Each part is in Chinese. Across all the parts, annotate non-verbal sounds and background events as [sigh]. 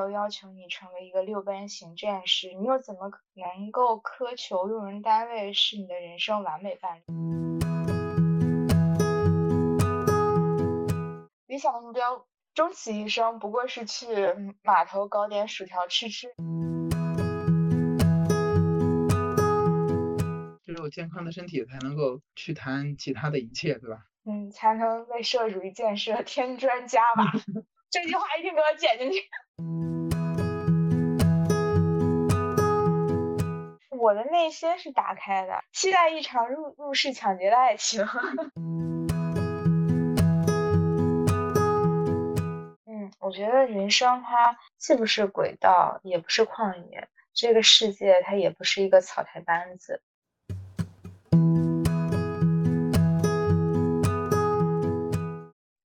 有要求你成为一个六边形战士，你又怎么能够苛求用人单位是你的人生完美伴侣？理想的目标，终其一生不过是去码头搞点薯条吃吃。只有健康的身体才能够去谈其他的一切，对吧？嗯，才能为社会主义建设添砖加瓦。[laughs] 这句话一定给我剪进去。我的内心是打开的，期待一场入入室抢劫的爱情。[laughs] 嗯，我觉得人生它既不是轨道，也不是旷野，这个世界它也不是一个草台班子。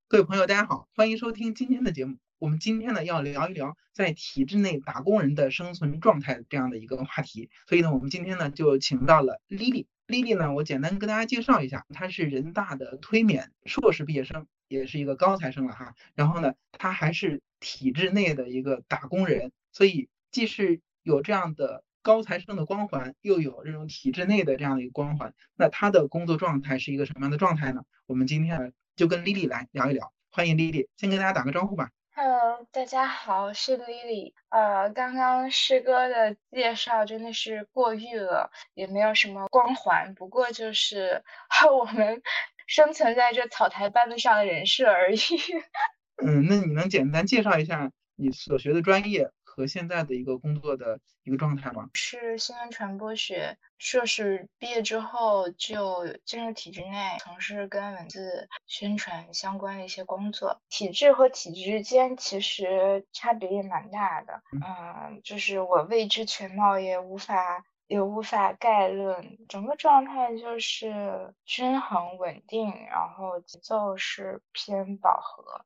各位朋友，大家好，欢迎收听今天的节目。我们今天呢要聊一聊在体制内打工人的生存状态这样的一个话题。所以呢，我们今天呢就请到了 Lily。Lily 呢，我简单跟大家介绍一下，她是人大的推免硕士毕业生，也是一个高材生了哈。然后呢，她还是体制内的一个打工人，所以既是有这样的高材生的光环，又有这种体制内的这样的一个光环。那她的工作状态是一个什么样的状态呢？我们今天呢？就跟 Lily 来聊一聊，欢迎 Lily，先跟大家打个招呼吧。Hello，大家好，我是 Lily。呃，刚刚师哥的介绍真的是过誉了，也没有什么光环，不过就是 [laughs] 我们生存在这草台班子上的人设而已。[laughs] 嗯，那你能简单介绍一下你所学的专业？和现在的一个工作的一个状态吗？是新闻传播学硕士毕业之后就进入体制内，从事跟文字宣传相关的一些工作。体制和体制之间其实差别也蛮大的，嗯，就是我未知全貌，也无法也无法概论。整个状态就是均衡稳定，然后节奏是偏饱和。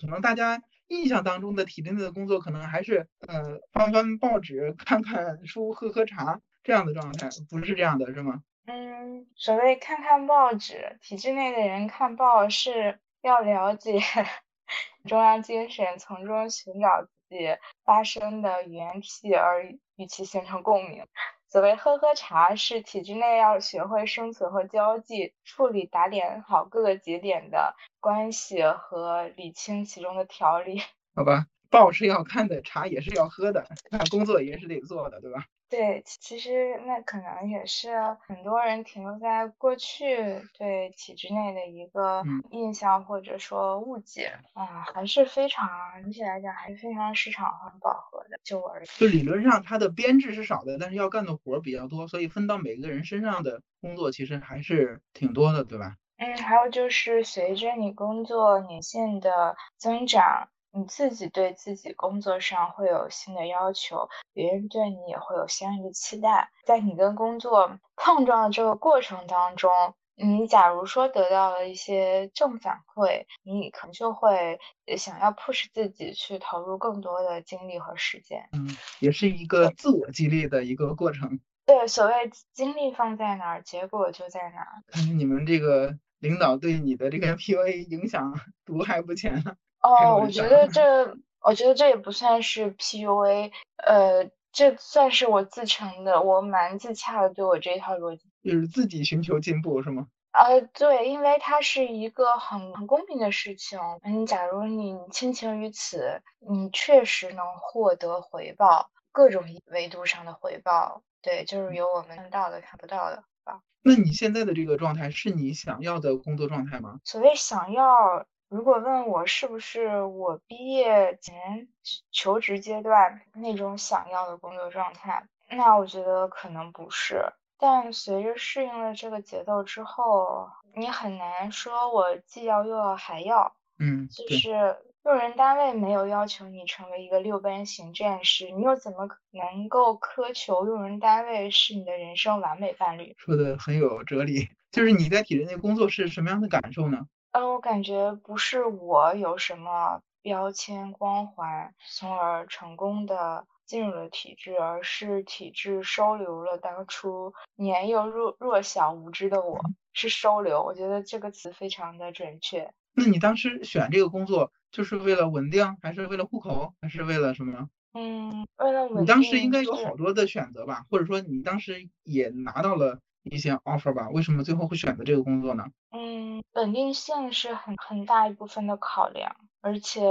可能大家。印象当中的体制内的工作，可能还是呃翻翻报纸、看看书、喝喝茶这样的状态，不是这样的，是吗？嗯，所谓看看报纸，体制内的人看报是要了解 [laughs] 中央精神，从中寻找自己发声的语言体，而与其形成共鸣。所谓喝喝茶，是体制内要学会生存和交际，处理打点好各个节点的关系和理清其中的条理。好吧，报是要看的，茶也是要喝的，那工作也是得做的，对吧？对，其实那可能也是很多人停留在过去对体制内的一个印象或者说误解啊，还是非常整体来讲还是非常市场很饱和的。就我而言，就理论上它的编制是少的，但是要干的活儿比较多，所以分到每个人身上的工作其实还是挺多的，对吧？嗯，还有就是随着你工作年限的增长。你自己对自己工作上会有新的要求，别人对你也会有相应的期待。在你跟工作碰撞的这个过程当中，你假如说得到了一些正反馈，你可能就会想要 push 自己去投入更多的精力和时间。嗯，也是一个自我激励的一个过程。对，所谓精力放在哪儿，结果就在哪儿。看你们这个领导对你的这个 PUA 影响 [laughs] 毒还不浅呢。哦，我觉得这，我觉得这也不算是 PUA，呃，这算是我自成的，我蛮自洽的，对我这一套逻辑，就是自己寻求进步，是吗？呃，对，因为它是一个很很公平的事情，嗯，假如你倾情于此，你确实能获得回报，各种维度上的回报，对，就是有我们看到的、看不到的吧。那你现在的这个状态是你想要的工作状态吗？所谓想要。如果问我是不是我毕业前求职阶段那种想要的工作状态，那我觉得可能不是。但随着适应了这个节奏之后，你很难说我既要又要还要。嗯，就是用人单位没有要求你成为一个六边形战士，你又怎么能够苛求用人单位是你的人生完美伴侣？说的很有哲理。就是你在体制内工作是什么样的感受呢？嗯，我感觉不是我有什么标签光环，从而成功的进入了体制，而是体制收留了当初年幼弱弱小无知的我，是收留。我觉得这个词非常的准确。那你当时选这个工作，就是为了稳定，还是为了户口，还是为了什么？嗯，为了稳定。你当时应该有好多的选择吧？或者说你当时也拿到了一些 offer 吧？为什么最后会选择这个工作呢？嗯，稳定性是很很大一部分的考量，而且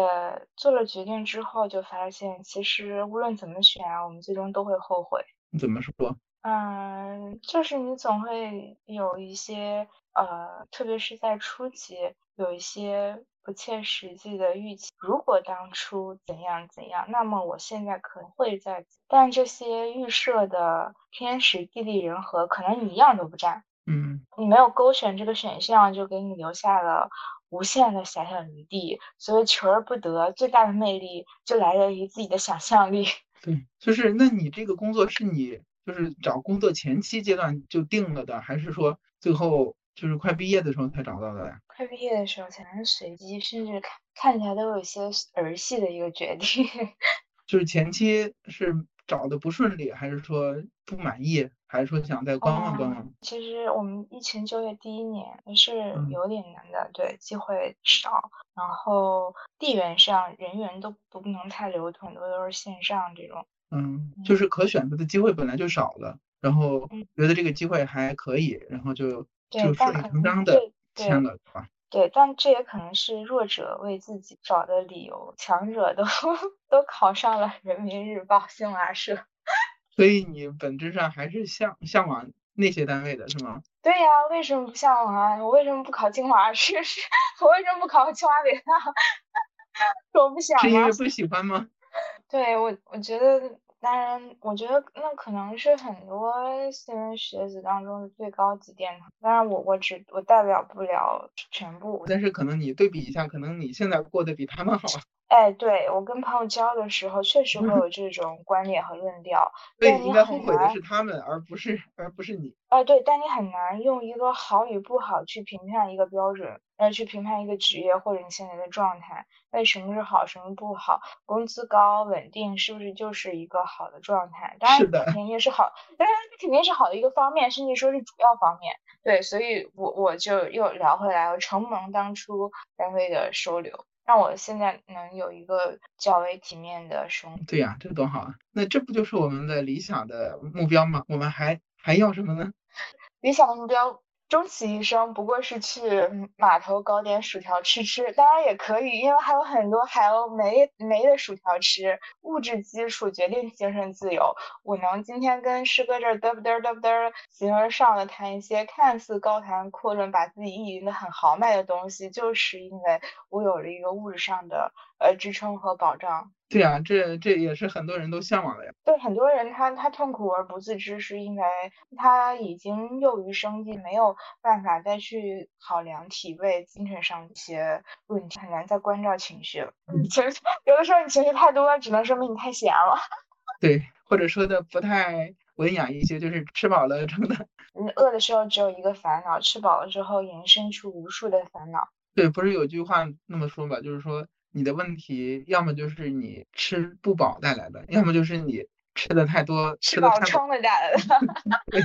做了决定之后，就发现其实无论怎么选啊，我们最终都会后悔。你怎么说？嗯，就是你总会有一些呃，特别是在初期，有一些不切实际的预期。如果当初怎样怎样，那么我现在可能会在。但这些预设的天时地利人和，可能你一样都不占。嗯，你没有勾选这个选项，就给你留下了无限的遐想余地。所以求而不得，最大的魅力就来源于自己的想象力。[laughs] 对，就是那你这个工作是你。就是找工作前期阶段就定了的，还是说最后就是快毕业的时候才找到的呀？快毕业的时候才能随机，甚至看看起来都有一些儿戏的一个决定。[laughs] 就是前期是找的不顺利，还是说不满意，还是说想再观望观望？其实我们疫情就业第一年也是有点难的，对，机会少，然后地缘上人员都不能太流通，很多都是线上这种。嗯，就是可选择的机会本来就少了，然后觉得这个机会还可以，然后就就顺理成章的签了，是吧？对，但这也可能是弱者为自己找的理由，强者都都考上了人民日报、新华社。[laughs] 所以你本质上还是向向往那些单位的是吗？对呀，为什么不向往啊？我为什么不考清华？是我为什么不考清华北大？[laughs] 我不想。是因为不喜欢吗？[laughs] 对我，我觉得。当然，我觉得那可能是很多新人学子当中的最高级殿堂。当然，我我只我代表不了全部。但是可能你对比一下，可能你现在过得比他们好。哎，对我跟朋友交的时候，确实会有 [laughs] 这种观点和论调。对，应该后悔的是他们，而不是而不是你。哎，对，但你很难用一个好与不好去评判一个标准。呃去评判一个职业或者你现在的状态，为什么是好，什么不好？工资高、稳定，是不是就是一个好的状态？当然肯定也是好，当然肯定是好的一个方面，甚至说是主要方面。对，所以我我就又聊回来了，承蒙当初单位的收留，让我现在能有一个较为体面的生活。对呀，这多好啊！那这不就是我们的理想的目标吗？我们还还要什么呢？[laughs] 理想的目标。终其一生不过是去码头搞点薯条吃吃，当然也可以，因为还有很多还有没没的薯条吃。物质基础决定精神自由。我能今天跟师哥这儿嘚不嘚嘚不嘚形而上的谈一些看似高谈阔论，把自己意淫的很豪迈的东西，就是因为我有了一个物质上的呃支撑和保障。对啊，这这也是很多人都向往的呀。对很多人，他他痛苦而不自知，是因为他已经囿于生计，没有办法再去考量体味精神上一些问题，很难再关照情绪了。情绪 [laughs] 有的时候你情绪太多，只能说明你太闲了。[laughs] 对，或者说的不太文雅一些，就是吃饱了撑的。[laughs] 你饿的时候只有一个烦恼，吃饱了之后延伸出无数的烦恼。对，不是有句话那么说吧，就是说。你的问题要么就是你吃不饱带来的，要么就是你吃的太多，吃饱撑的带来的。[laughs]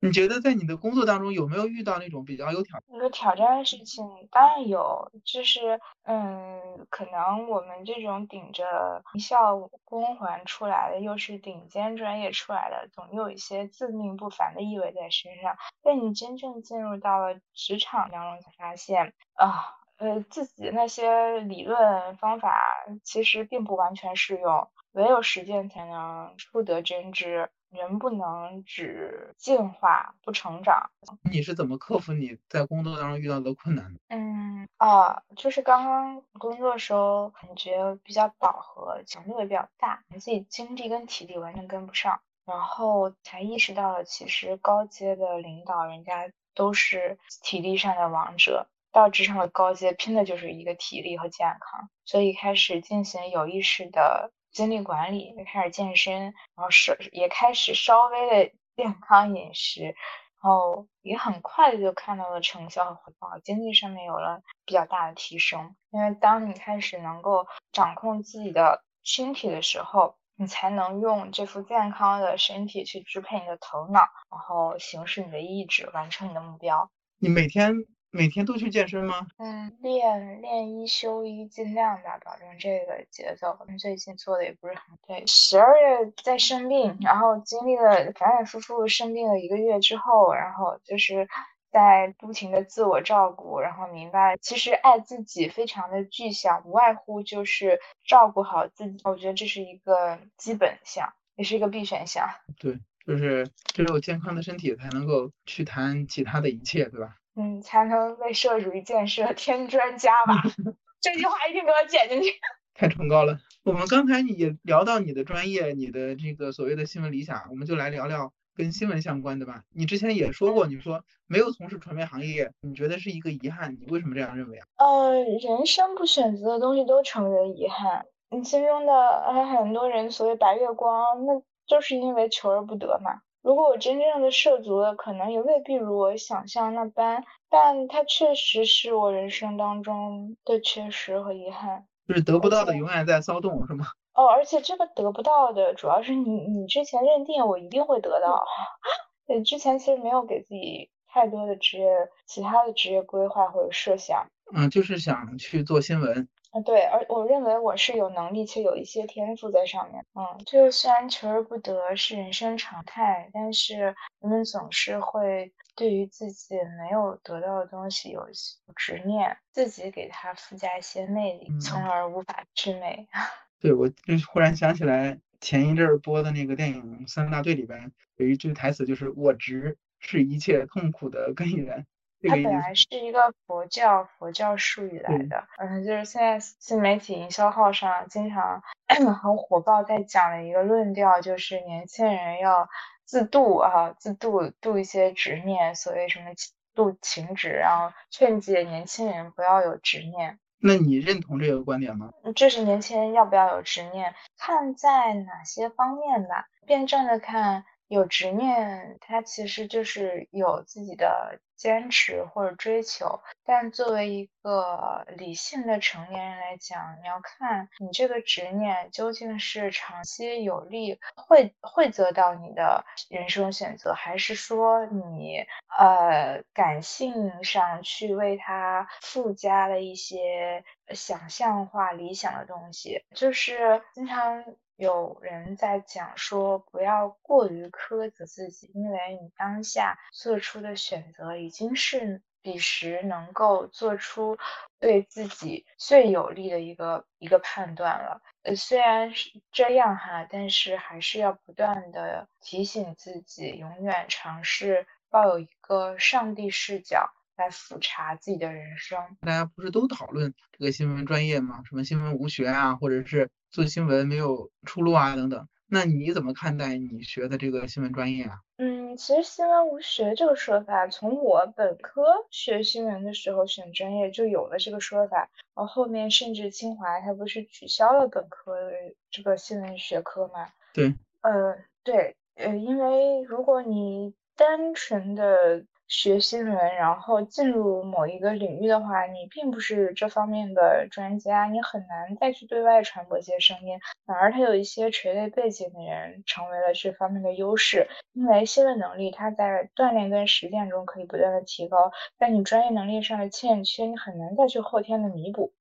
你觉得在你的工作当中有没有遇到那种比较有挑有挑战的事情？当然有，就是嗯，可能我们这种顶着名校光环出来的，又是顶尖专业出来的，总有一些自命不凡的意味在身上。但你真正进入到了职场当中，才发现啊。呃，自己那些理论方法其实并不完全适用，唯有实践才能出得真知。人不能只进化不成长。你是怎么克服你在工作当中遇到的困难的？嗯啊，就是刚刚工作的时候感觉比较饱和，强度也比较大，自己精力跟体力完全跟不上，然后才意识到了，其实高阶的领导人家都是体力上的王者。到职场的高阶，拼的就是一个体力和健康，所以开始进行有意识的精力管理，开始健身，然后是也开始稍微的健康饮食，然后也很快的就看到了成效和回报，经济上面有了比较大的提升。因为当你开始能够掌控自己的身体的时候，你才能用这副健康的身体去支配你的头脑，然后行使你的意志，完成你的目标。你每天。每天都去健身吗？嗯，练练一休一，尽量吧，保证这个节奏。最近做的也不是很对。十二月在生病，然后经历了反反复复生病了一个月之后，然后就是在不停的自我照顾，然后明白其实爱自己非常的具象，无外乎就是照顾好自己。我觉得这是一个基本项，也是一个必选项。对，就是只有健康的身体才能够去谈其他的一切，对吧？嗯，才能为社会主义建设 [laughs] 添砖加瓦。[laughs] 这句话一定给我剪进去。[laughs] 太崇高了。我们刚才也聊到你的专业，你的这个所谓的新闻理想，我们就来聊聊跟新闻相关的吧。你之前也说过，你说没有从事传媒行业，你觉得是一个遗憾，你为什么这样认为啊？呃，人生不选择的东西都成为遗憾。你心中的呃很多人所谓白月光，那就是因为求而不得嘛。如果我真正的涉足了，可能也未必如我想象那般，但它确实是我人生当中的缺失和遗憾。就是得不到的永远在骚动，是吗？哦，而且这个得不到的，主要是你你之前认定我一定会得到，[laughs] 对，之前其实没有给自己太多的职业其他的职业规划或者设想。嗯，就是想去做新闻。啊，对，而我认为我是有能力且有一些天赋在上面。嗯，就虽然求而不得是人生常态，但是人们总是会对于自己没有得到的东西有执念，自己给它附加一些魅力，从而无法祛魅。[laughs] 对，我就忽然想起来前一阵儿播的那个电影《三大队》里边有一句台词，就是“我执是一切痛苦的根源”。它本来是一个佛教佛教术语来的，嗯，就是现在新媒体营销号上经常 [clears throat] 很火爆在讲的一个论调，就是年轻人要自度啊，自度度一些执念，所谓什么度情执，然后劝诫年轻人不要有执念。那你认同这个观点吗？这是年轻人要不要有执念，看在哪些方面吧。辩证的看，有执念，它其实就是有自己的。坚持或者追求，但作为一个理性的成年人来讲，你要看你这个执念究竟是长期有利，会会得到你的人生选择，还是说你呃感性上去为它附加了一些想象化理想的东西，就是经常。有人在讲说，不要过于苛责自己，因为你当下做出的选择已经是彼时能够做出对自己最有利的一个一个判断了。呃，虽然是这样哈，但是还是要不断的提醒自己，永远尝试抱有一个上帝视角来复查自己的人生。大家不是都讨论这个新闻专业吗？什么新闻无学啊，或者是？做新闻没有出路啊，等等。那你怎么看待你学的这个新闻专业啊？嗯，其实新闻无学这个说法，从我本科学新闻的时候选专业就有了这个说法。然后后面甚至清华它不是取消了本科的这个新闻学科吗？对，呃，对，呃，因为如果你单纯的。学新闻，然后进入某一个领域的话，你并不是这方面的专家，你很难再去对外传播一些声音。反而他有一些垂类背景的人成为了这方面的优势，因为新闻能力它在锻炼跟实践中可以不断的提高，但你专业能力上的欠缺，你很难再去后天的弥补。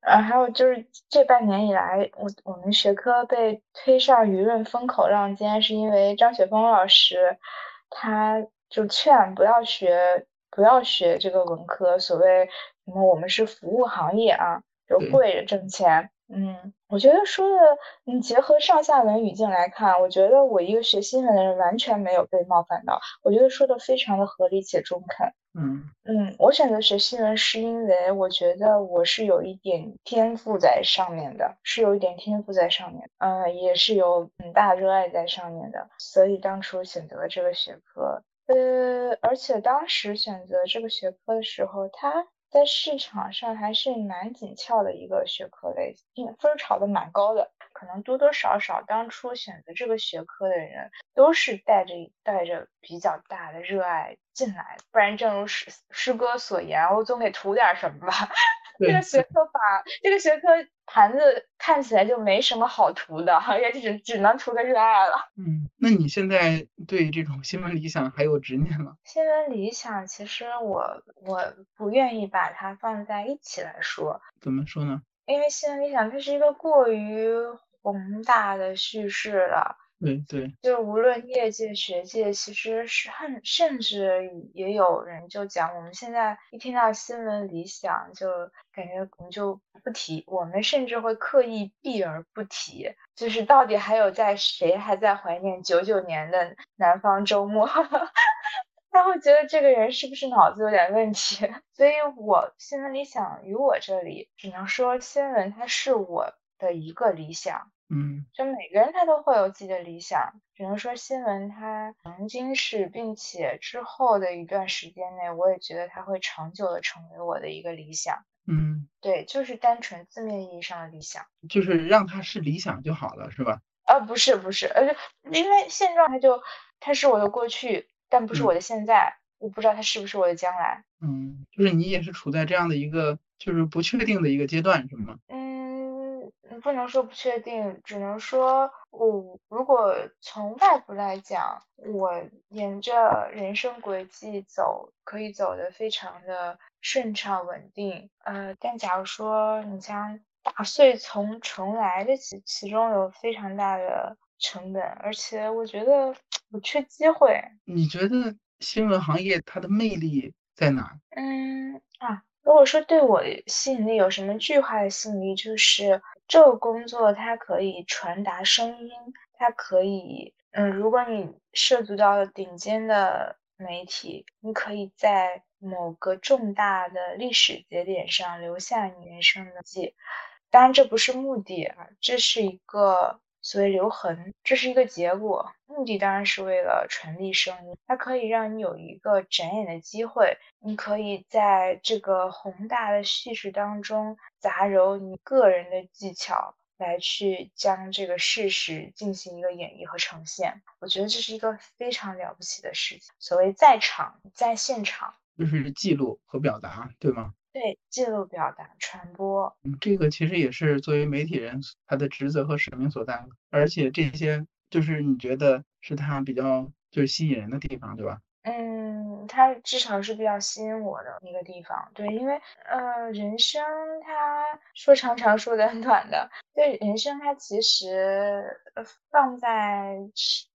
呃，还有就是这半年以来，我我们学科被推上舆论风口浪尖，是因为张雪峰老师他。就劝不要学，不要学这个文科。所谓什么，我们是服务行业啊，就跪着挣钱。嗯，我觉得说的，你结合上下文语境来看，我觉得我一个学新闻的人完全没有被冒犯到。我觉得说的非常的合理且中肯。嗯嗯，我选择学新闻是因为我觉得我是有一点天赋在上面的，是有一点天赋在上面，嗯，也是有很大热爱在上面的，所以当初选择了这个学科。呃，而且当时选择这个学科的时候，它在市场上还是蛮紧俏的一个学科类，分炒的蛮高的。可能多多少少当初选择这个学科的人都是带着带着比较大的热爱进来，不然正如诗诗歌所言，我总得图点什么吧。这个学科吧这个学科盘子看起来就没什么好图的，也只只能图个热爱了。嗯，那你现在对这种新闻理想还有执念吗？新闻理想其实我我不愿意把它放在一起来说。怎么说呢？因为新闻理想它是一个过于宏大的叙事了。对对，就无论业界、学界，其实是很甚至也有人就讲，我们现在一听到新闻理想，就感觉我们就不提，我们甚至会刻意避而不提。就是到底还有在谁还在怀念九九年的南方周末？[laughs] 他会觉得这个人是不是脑子有点问题？[laughs] 所以我新闻理想于我这里，只能说新闻它是我的一个理想。嗯，就每个人他都会有自己的理想，只能说新闻它曾经是，并且之后的一段时间内，我也觉得它会长久的成为我的一个理想。嗯，对，就是单纯字面意义上的理想，就是让它是理想就好了，是吧？呃，不是不是，呃，因为现状它就它是我的过去，但不是我的现在，我不知道它是不是我的将来。嗯，就是你也是处在这样的一个就是不确定的一个阶段，是吗？嗯。不能说不确定，只能说我如果从外部来讲，我沿着人生轨迹走，可以走得非常的顺畅稳定。呃，但假如说你像打碎从重来的其其中有非常大的成本，而且我觉得我缺机会。你觉得新闻行业它的魅力在哪？嗯啊。如果说对我吸引力有什么巨化的吸引力，就是这个工作它可以传达声音，它可以，嗯，如果你涉足到了顶尖的媒体，你可以在某个重大的历史节点上留下你人生的记。当然，这不是目的啊，这是一个。所谓留痕，这是一个结果，目的当然是为了传递声音。它可以让你有一个展演的机会，你可以在这个宏大的叙事当中杂糅你个人的技巧，来去将这个事实进行一个演绎和呈现。我觉得这是一个非常了不起的事情。所谓在场，在现场，就是记录和表达，对吗？对，记录、表达、传播，嗯，这个其实也是作为媒体人他的职责和使命所在。而且这些就是你觉得是他比较就是吸引人的地方，对吧？嗯，它至少是比较吸引我的一个地方。对，因为呃，人生它说长长，说短 [laughs] 短的。对，人生它其实放在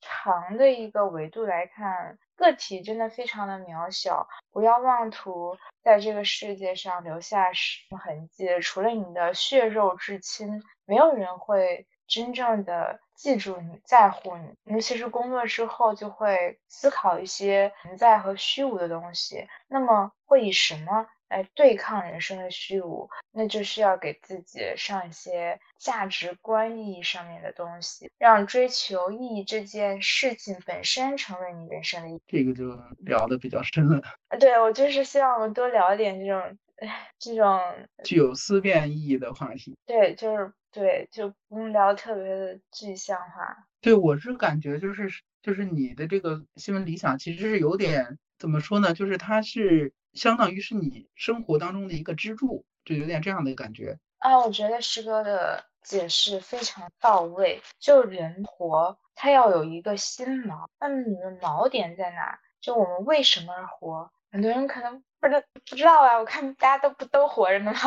长的一个维度来看。个体真的非常的渺小，不要妄图在这个世界上留下什么痕迹。除了你的血肉至亲，没有人会真正的记住你在乎你。尤其是工作之后，就会思考一些存在和虚无的东西。那么会以什么？来对抗人生的虚无，那就是要给自己上一些价值观意义上面的东西，让追求意义这件事情本身成为你人生的意义。这个就聊的比较深了。对，我就是希望我们多聊一点这种，[laughs] 这种具有思辨意义的话题。对，就是对，就不用聊特别的具象化。对，我是感觉就是就是你的这个新闻理想其实是有点怎么说呢？就是它是。相当于是你生活当中的一个支柱，就有点这样的感觉啊。我觉得师哥的解释非常到位。就人活，他要有一个心锚。那么你的锚点在哪？就我们为什么而活？很多人可能不知不知道啊。我看大家都不都活着呢吗？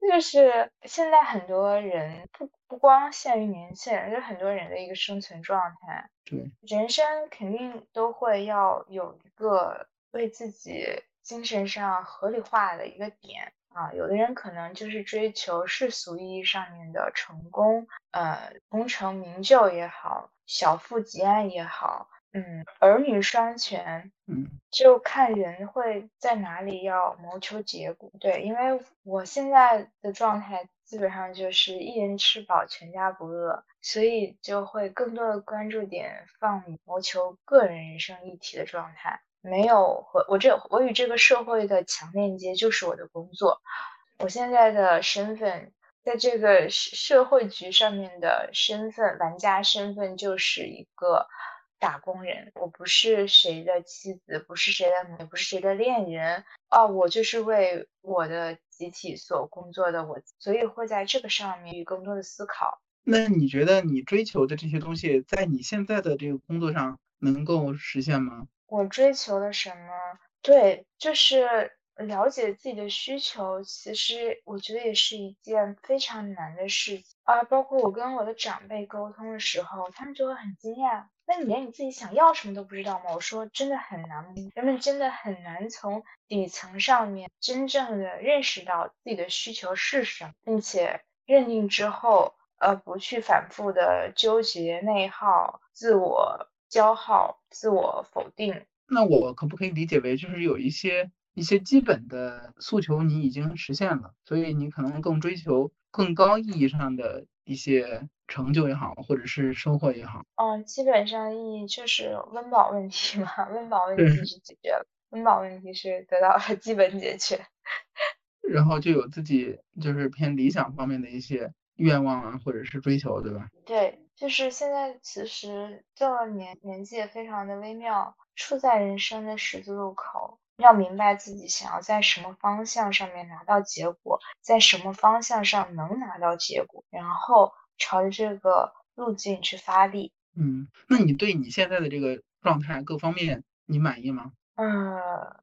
就是现在很多人不不光限于年轻人，就很多人的一个生存状态。对，人生肯定都会要有一个为自己。精神上合理化的一个点啊，有的人可能就是追求世俗意义上面的成功，呃，功成名就也好，小富即安也好，嗯，儿女双全，嗯，就看人会在哪里要谋求结果。对，因为我现在的状态基本上就是一人吃饱全家不饿，所以就会更多的关注点放于谋求个人人生议题的状态。没有和我这我与这个社会的强链接就是我的工作，我现在的身份在这个社社会局上面的身份，玩家身份就是一个打工人，我不是谁的妻子，不是谁的，也不是谁的恋人啊，我就是为我的集体所工作的，我所以会在这个上面有更多的思考。那你觉得你追求的这些东西，在你现在的这个工作上能够实现吗？我追求的什么？对，就是了解自己的需求。其实我觉得也是一件非常难的事情啊。包括我跟我的长辈沟通的时候，他们就会很惊讶。那你连你自己想要什么都不知道吗？我说真的很难，人们真的很难从底层上面真正的认识到自己的需求是什么，并且认定之后，呃，不去反复的纠结、内耗、自我。消耗、自我否定，那我可不可以理解为，就是有一些一些基本的诉求你已经实现了，所以你可能更追求更高意义上的一些成就也好，或者是收获也好。嗯，基本上意义就是温饱问题嘛，温饱问题是解决了，温饱问题是得到了基本解决，[laughs] 然后就有自己就是偏理想方面的一些愿望啊，或者是追求，对吧？对。就是现在，其实这个年年纪也非常的微妙，处在人生的十字路口，要明白自己想要在什么方向上面拿到结果，在什么方向上能拿到结果，然后朝着这个路径去发力。嗯，那你对你现在的这个状态各方面你满意吗？嗯，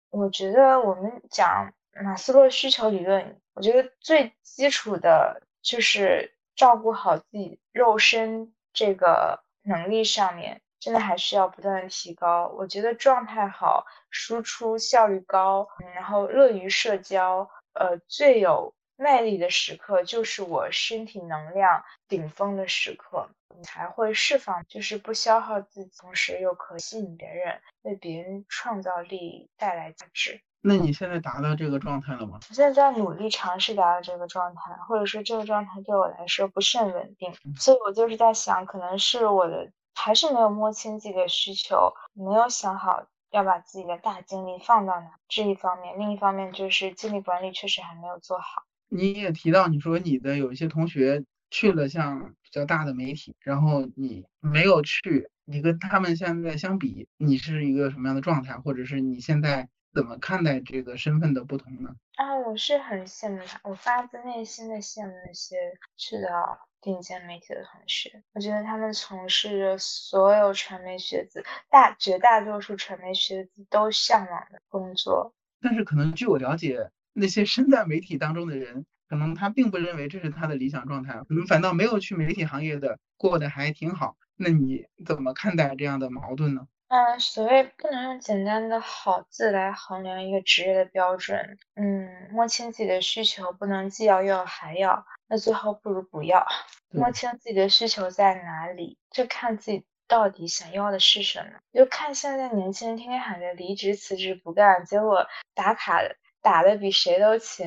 我觉得我们讲马斯洛需求理论，我觉得最基础的就是照顾好自己肉身。这个能力上面真的还是要不断的提高。我觉得状态好、输出效率高，然后乐于社交，呃，最有魅力的时刻就是我身体能量顶峰的时刻，你才会释放，就是不消耗自己，同时又可吸引别人，为别人创造力带来价值。那你现在达到这个状态了吗？我现在在努力尝试达到这个状态，或者说这个状态对我来说不甚稳定，所以我就是在想，可能是我的还是没有摸清自己的需求，没有想好要把自己的大精力放到哪这一方面，另一方面就是精力管理确实还没有做好。你也提到，你说你的有一些同学去了像比较大的媒体，然后你没有去，你跟他们现在相比，你是一个什么样的状态，或者是你现在？怎么看待这个身份的不同呢？啊，我是很羡慕他，我发自内心的羡慕那些去到顶尖媒体的同学。我觉得他们从事着所有传媒学子大绝大多数传媒学子都向往的工作。但是，可能据我了解，那些身在媒体当中的人，可能他并不认为这是他的理想状态，可能反倒没有去媒体行业的过得还挺好。那你怎么看待这样的矛盾呢？嗯，所谓不能用简单的好字来衡量一个职业的标准。嗯，摸清自己的需求，不能既要又要还要，那最后不如不要。摸清自己的需求在哪里，就看自己到底想要的是什么。就看现在年轻人天天喊着离职、辞职、不干，结果打卡打的比谁都勤。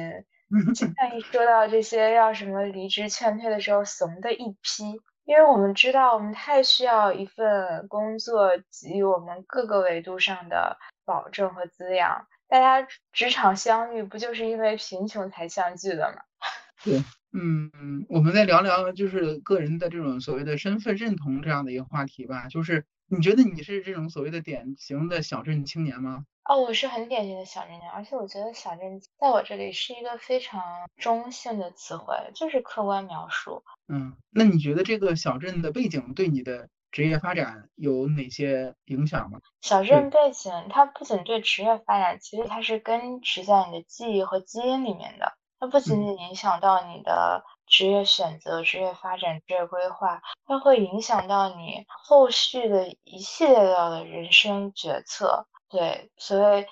经常一说到这些要什么离职劝退的时候，怂的一批。因为我们知道，我们太需要一份工作给予我们各个维度上的保证和滋养。大家职场相遇，不就是因为贫穷才相聚的吗？[laughs] 对，嗯，我们再聊聊就是个人的这种所谓的身份认同这样的一个话题吧。就是你觉得你是这种所谓的典型的小镇青年吗？哦，我是很典型的小镇青年，而且我觉得小镇在我这里是一个非常中性的词汇，就是客观描述。嗯，那你觉得这个小镇的背景对你的职业发展有哪些影响吗？小镇背景它不仅对职业发展，其实它是根植在你的记忆和基因里面的。它不仅仅影响到你的职业选择、职业发展、职业规划，它会影响到你后续的一系列的人生决策。对，所谓。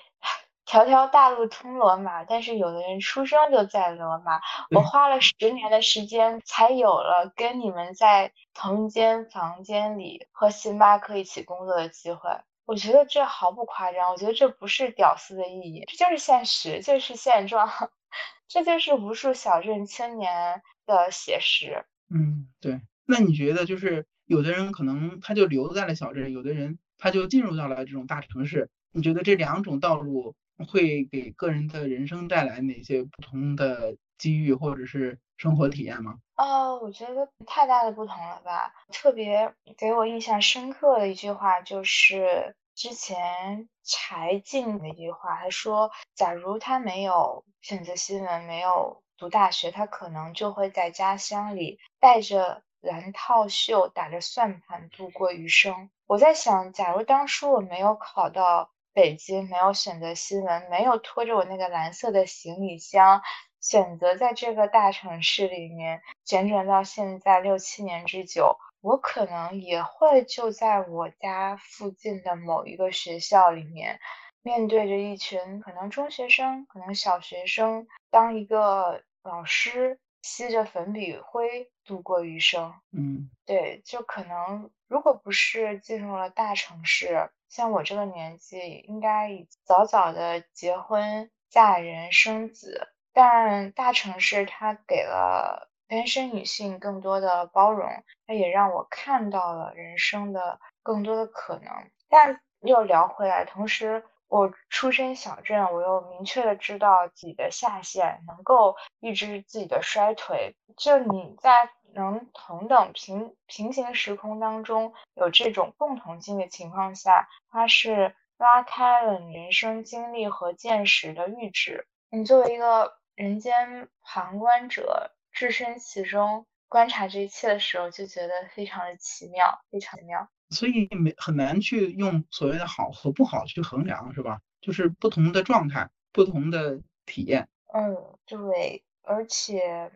条条大路通罗马，但是有的人出生就在罗马。我花了十年的时间，才有了跟你们在同一间房间里和星巴克一起工作的机会。我觉得这毫不夸张，我觉得这不是屌丝的意义，这就是现实，就是现状，[laughs] 这就是无数小镇青年的写实。嗯，对。那你觉得，就是有的人可能他就留在了小镇，有的人他就进入到了这种大城市。你觉得这两种道路？会给个人的人生带来哪些不同的机遇，或者是生活体验吗？哦，我觉得太大的不同了吧。特别给我印象深刻的一句话就是之前柴静的一句话，他说：“假如他没有选择新闻，没有读大学，他可能就会在家乡里带着蓝套袖，打着算盘度过余生。”我在想，假如当初我没有考到北京，没有选择新闻，没有拖着我那个蓝色的行李箱。选择在这个大城市里面辗转到现在六七年之久，我可能也会就在我家附近的某一个学校里面，面对着一群可能中学生，可能小学生，当一个老师，吸着粉笔灰度过余生。嗯，对，就可能如果不是进入了大城市，像我这个年纪，应该已早早的结婚、嫁人、生子。但大城市它给了单身女性更多的包容，它也让我看到了人生的更多的可能。但又聊回来，同时我出身小镇，我又明确的知道自己的下限，能够抑制自己的衰退。就你在能同等平平行时空当中有这种共同性的情况下，它是拉开了你人生经历和见识的阈值。你作为一个。人间旁观者置身其中，观察这一切的时候，就觉得非常的奇妙，非常妙。所以没很难去用所谓的好和不好去衡量，是吧？就是不同的状态，不同的体验。嗯，对。而且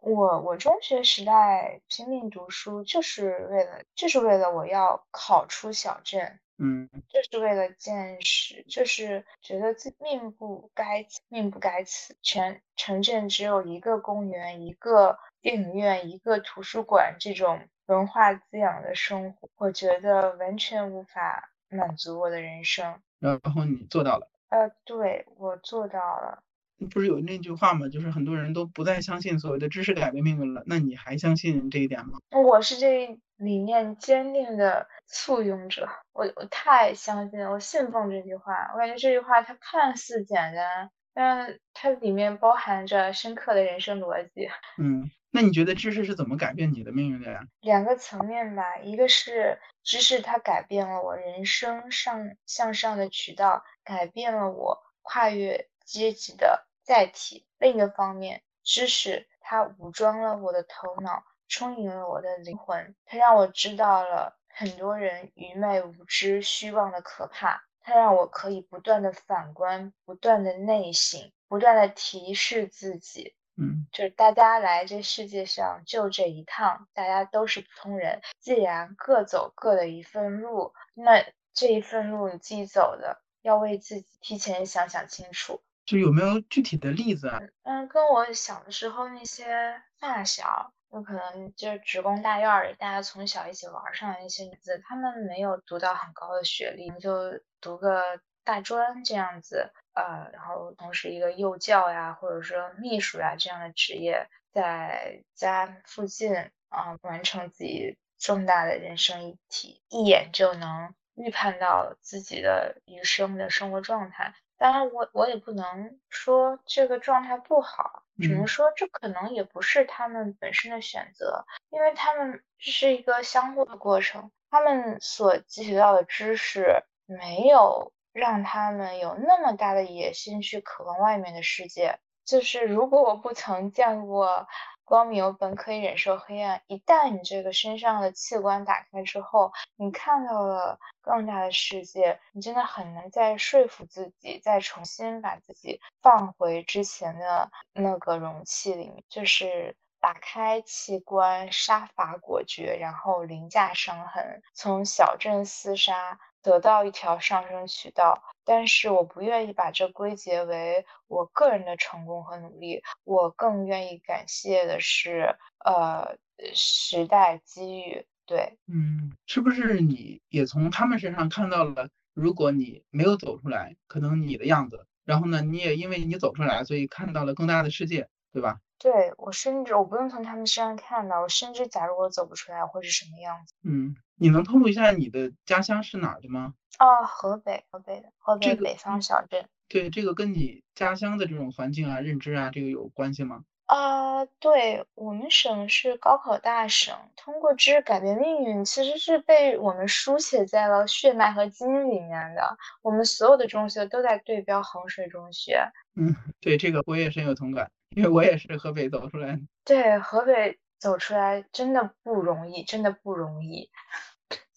我我中学时代拼命读书，就是为了就是为了我要考出小镇。嗯，就是为了见识，就是觉得自命不该命不该此。全城镇只有一个公园、一个电影院、一个图书馆，这种文化滋养的生活，我觉得完全无法满足我的人生。然后你做到了？呃，对，我做到了。不是有那句话吗？就是很多人都不再相信所谓的知识改变命运了。那你还相信这一点吗？我是这理念坚定的簇拥者，我我太相信了，我信奉这句话。我感觉这句话它看似简单，但它里面包含着深刻的人生逻辑。嗯，那你觉得知识是怎么改变你的命运的呀？两个层面吧，一个是知识它改变了我人生上向上的渠道，改变了我跨越阶级的。载体。另一个方面，知识它武装了我的头脑，充盈了我的灵魂。它让我知道了很多人愚昧无知、虚妄的可怕。它让我可以不断的反观，不断的内省，不断的提示自己。嗯，就是大家来这世界上就这一趟，大家都是普通人。既然各走各的一份路，那这一份路你自己走的，要为自己提前想想清楚。就有没有具体的例子啊？嗯，跟我小的时候那些发小，有可能就是职工大院里大家从小一起玩上的那些女子，她们没有读到很高的学历，就读个大专这样子，呃，然后同时一个幼教呀，或者说秘书呀这样的职业，在家附近啊完成自己重大的人生议题，一眼就能预判到自己的余生的生活状态。当然，我我也不能说这个状态不好，只能说这可能也不是他们本身的选择，因为他们是一个相互的过程，他们所汲取到的知识没有让他们有那么大的野心去渴望外面的世界。就是如果我不曾见过。光明本可以忍受黑暗。一旦你这个身上的器官打开之后，你看到了更大的世界，你真的很难再说服自己，再重新把自己放回之前的那个容器里面，就是打开器官，杀伐果决，然后凌驾伤痕，从小镇厮杀。得到一条上升渠道，但是我不愿意把这归结为我个人的成功和努力。我更愿意感谢的是，呃，时代机遇。对，嗯，是不是你也从他们身上看到了，如果你没有走出来，可能你的样子，然后呢，你也因为你走出来，所以看到了更大的世界，对吧？对我甚至我不用从他们身上看到，我甚至假如我走不出来，会是什么样子？嗯，你能透露一下你的家乡是哪儿的吗？哦，河北，河北的，河北北方小镇。对，这个跟你家乡的这种环境啊、认知啊，这个有关系吗？啊，对我们省是高考大省，通过知识改变命运，其实是被我们书写在了血脉和基因里面的。我们所有的中学都在对标衡水中学。嗯，对这个我也深有同感，因为我也是河北走出来的。对，河北走出来真的不容易，真的不容易。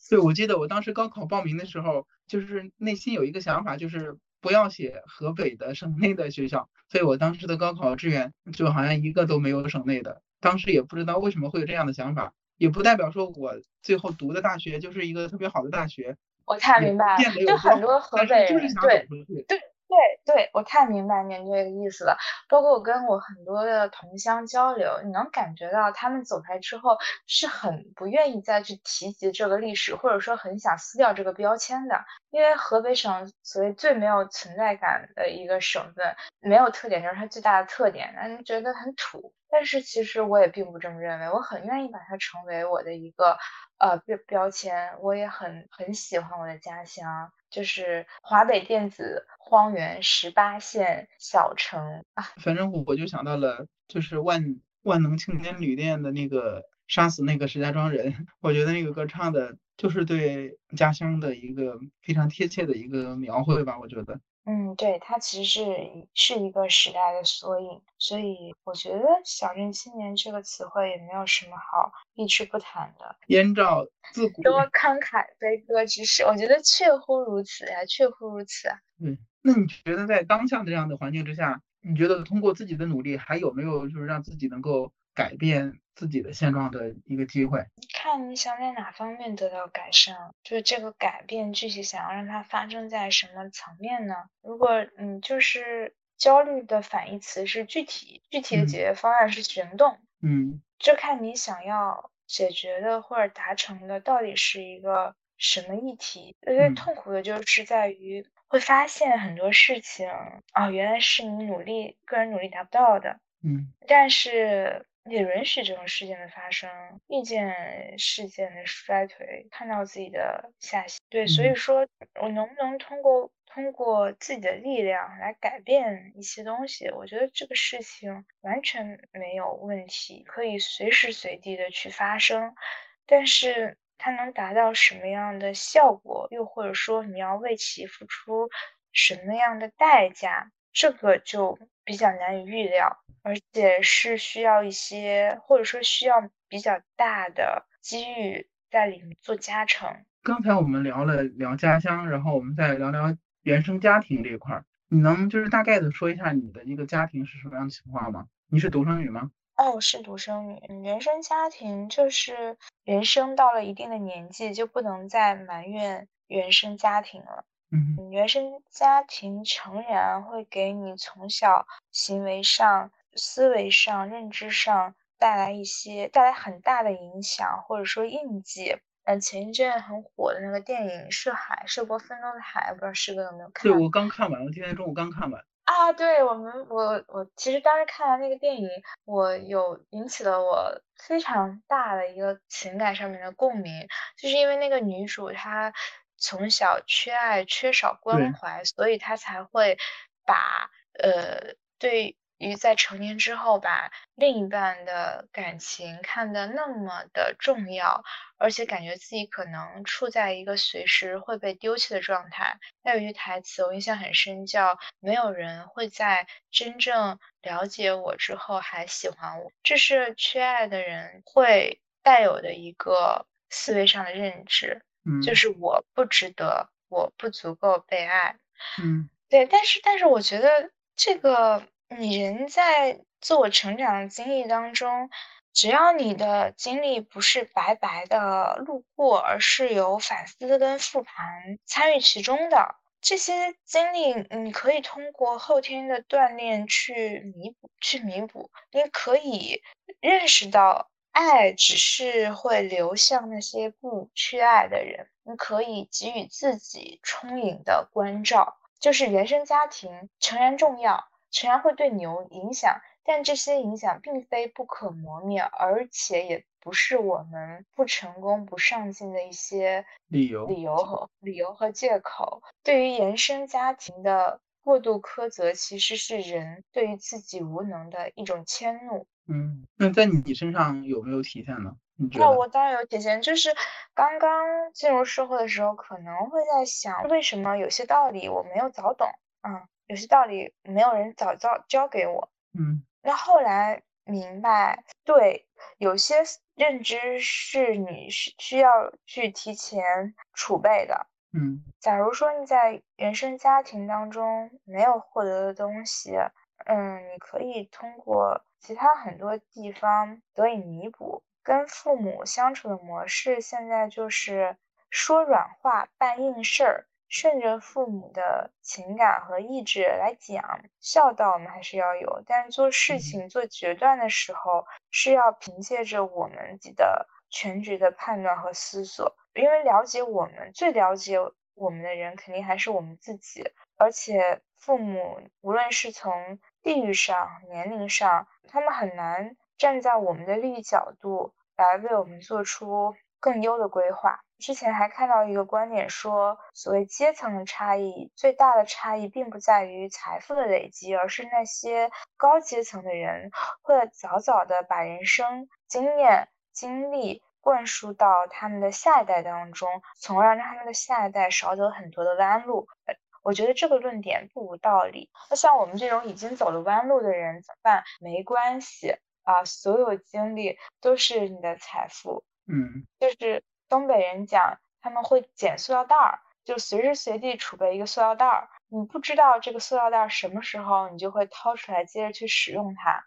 对，我记得我当时高考报名的时候，就是内心有一个想法，就是。不要写河北的省内的学校，所以我当时的高考志愿就好像一个都没有省内的。当时也不知道为什么会有这样的想法，也不代表说我最后读的大学就是一个特别好的大学。我太明白了，就很多河北人对对。对对，我太明白您这个意思了。包括我跟我很多的同乡交流，你能感觉到他们走出来之后是很不愿意再去提及这个历史，或者说很想撕掉这个标签的。因为河北省所谓最没有存在感的一个省份，没有特点就是它最大的特点，让人觉得很土。但是其实我也并不这么认为，我很愿意把它成为我的一个呃标标签。我也很很喜欢我的家乡。就是华北电子荒原十八线小城啊，反正我就想到了，就是万万能青年旅店的那个杀死那个石家庄人，我觉得那个歌唱的就是对家乡的一个非常贴切的一个描绘吧，我觉得。嗯，对，它其实是是一个时代的缩影，所以我觉得“小镇青年”这个词汇也没有什么好避之不谈的。燕赵自 [laughs] 古多慷慨悲歌之士，我觉得确乎如此呀，确乎如此。嗯，那你觉得在当下的这样的环境之下，你觉得通过自己的努力，还有没有就是让自己能够改变？自己的现状的一个机会，看你想在哪方面得到改善，就是这个改变具体想要让它发生在什么层面呢？如果你就是焦虑的反义词是具体，具体的解决方案是行动，嗯，就看你想要解决的或者达成的到底是一个什么议题。最痛苦的就是在于会发现很多事情啊，原来是你努力个人努力达不到的，嗯，但是。也允许这种事件的发生，遇见事件的衰退，看到自己的下限。对，所以说，我能不能通过通过自己的力量来改变一些东西？我觉得这个事情完全没有问题，可以随时随地的去发生。但是它能达到什么样的效果，又或者说你要为其付出什么样的代价，这个就比较难以预料。而且是需要一些，或者说需要比较大的机遇在里面做加成。刚才我们聊了聊家乡，然后我们再聊聊原生家庭这一块儿，你能就是大概的说一下你的一个家庭是什么样的情况吗？你是独生女吗？哦，是独生女。原生家庭就是人生到了一定的年纪就不能再埋怨原生家庭了。嗯，原生家庭诚然会给你从小行为上。思维上、认知上带来一些带来很大的影响，或者说印记。嗯，前一阵很火的那个电影《是海》，是波芬多的海，不知道师哥有没有看？对，我刚看完，我今天中午刚看完。啊，对我们，我我其实当时看完那个电影，我有引起了我非常大的一个情感上面的共鸣，就是因为那个女主她从小缺爱、缺少关怀，所以他才会把呃对。于在成年之后，把另一半的感情看得那么的重要，而且感觉自己可能处在一个随时会被丢弃的状态。那有一句台词我印象很深，叫“没有人会在真正了解我之后还喜欢我”，这是缺爱的人会带有的一个思维上的认知，就是我不值得，我不足够被爱。嗯，对，但是但是我觉得这个。你人在自我成长的经历当中，只要你的经历不是白白的路过，而是有反思跟复盘参与其中的这些经历，你可以通过后天的锻炼去弥补，去弥补。你可以认识到，爱只是会流向那些不缺爱的人。你可以给予自己充盈的关照，就是原生家庭诚然重要。诚然会对你有影响，但这些影响并非不可磨灭，而且也不是我们不成功、不上进的一些理由、理由和理由和借口。对于原生家庭的过度苛责其实是人对于自己无能的一种迁怒。嗯，那在你身上有没有体现呢？那我当然有体现，就是刚刚进入社会的时候，可能会在想，为什么有些道理我没有早懂，嗯，有些道理没有人早教教给我，嗯，那后来明白，对，有些认知是你是需要去提前储备的，嗯，假如说你在原生家庭当中没有获得的东西，嗯，你可以通过其他很多地方得以弥补。跟父母相处的模式，现在就是说软话办硬事儿，顺着父母的情感和意志来讲，孝道我们还是要有，但是做事情做决断的时候，是要凭借着我们自己的全局的判断和思索，因为了解我们最了解我们的人，肯定还是我们自己，而且父母无论是从地域上、年龄上，他们很难。站在我们的利益角度来为我们做出更优的规划。之前还看到一个观点说，所谓阶层的差异，最大的差异并不在于财富的累积，而是那些高阶层的人会早早的把人生经验、经历灌输到他们的下一代当中，从而让他们的下一代少走很多的弯路。我觉得这个论点不无道理。那像我们这种已经走了弯路的人怎么办？没关系。啊，所有经历都是你的财富。嗯，就是东北人讲，他们会捡塑料袋儿，就随时随地储备一个塑料袋儿。你不知道这个塑料袋儿什么时候你就会掏出来，接着去使用它。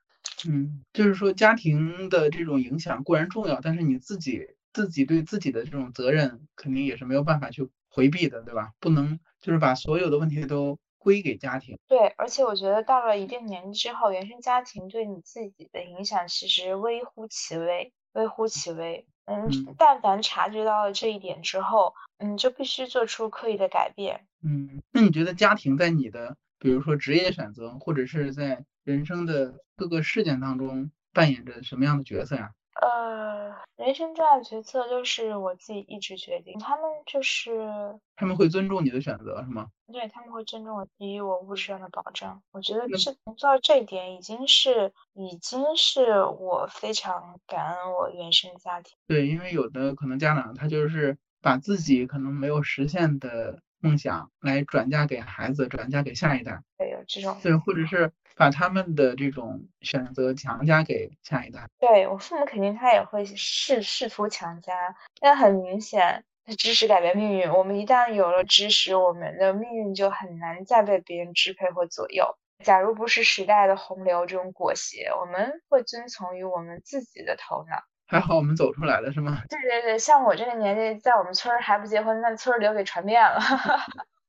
嗯，就是说家庭的这种影响固然重要，但是你自己自己对自己的这种责任肯定也是没有办法去回避的，对吧？不能就是把所有的问题都。归给家庭，对，而且我觉得到了一定年纪之后，原生家庭对你自己的影响其实微乎其微，微乎其微。嗯，但凡察觉到了这一点之后，嗯就必须做出刻意的改变。嗯，那你觉得家庭在你的，比如说职业选择，或者是在人生的各个事件当中扮演着什么样的角色呀？呃，人生重要决策就是我自己一直决定，他们就是他们会尊重你的选择，是吗？对，他们会尊重我，给予我物质上的保障。我觉得这能做到这一点，已经是已经是我非常感恩我原生家庭。对，因为有的可能家长他就是把自己可能没有实现的梦想来转嫁给孩子，转嫁给下一代。对，有这种。对，或者是。把他们的这种选择强加给下一代，对我父母肯定他也会试试图强加，但很明显，知识改变命运。我们一旦有了知识，我们的命运就很难再被别人支配或左右。假如不是时代的洪流这种裹挟，我们会遵从于我们自己的头脑。还好我们走出来了，是吗？对对对，像我这个年纪，在我们村儿还不结婚，那村儿流给传遍了。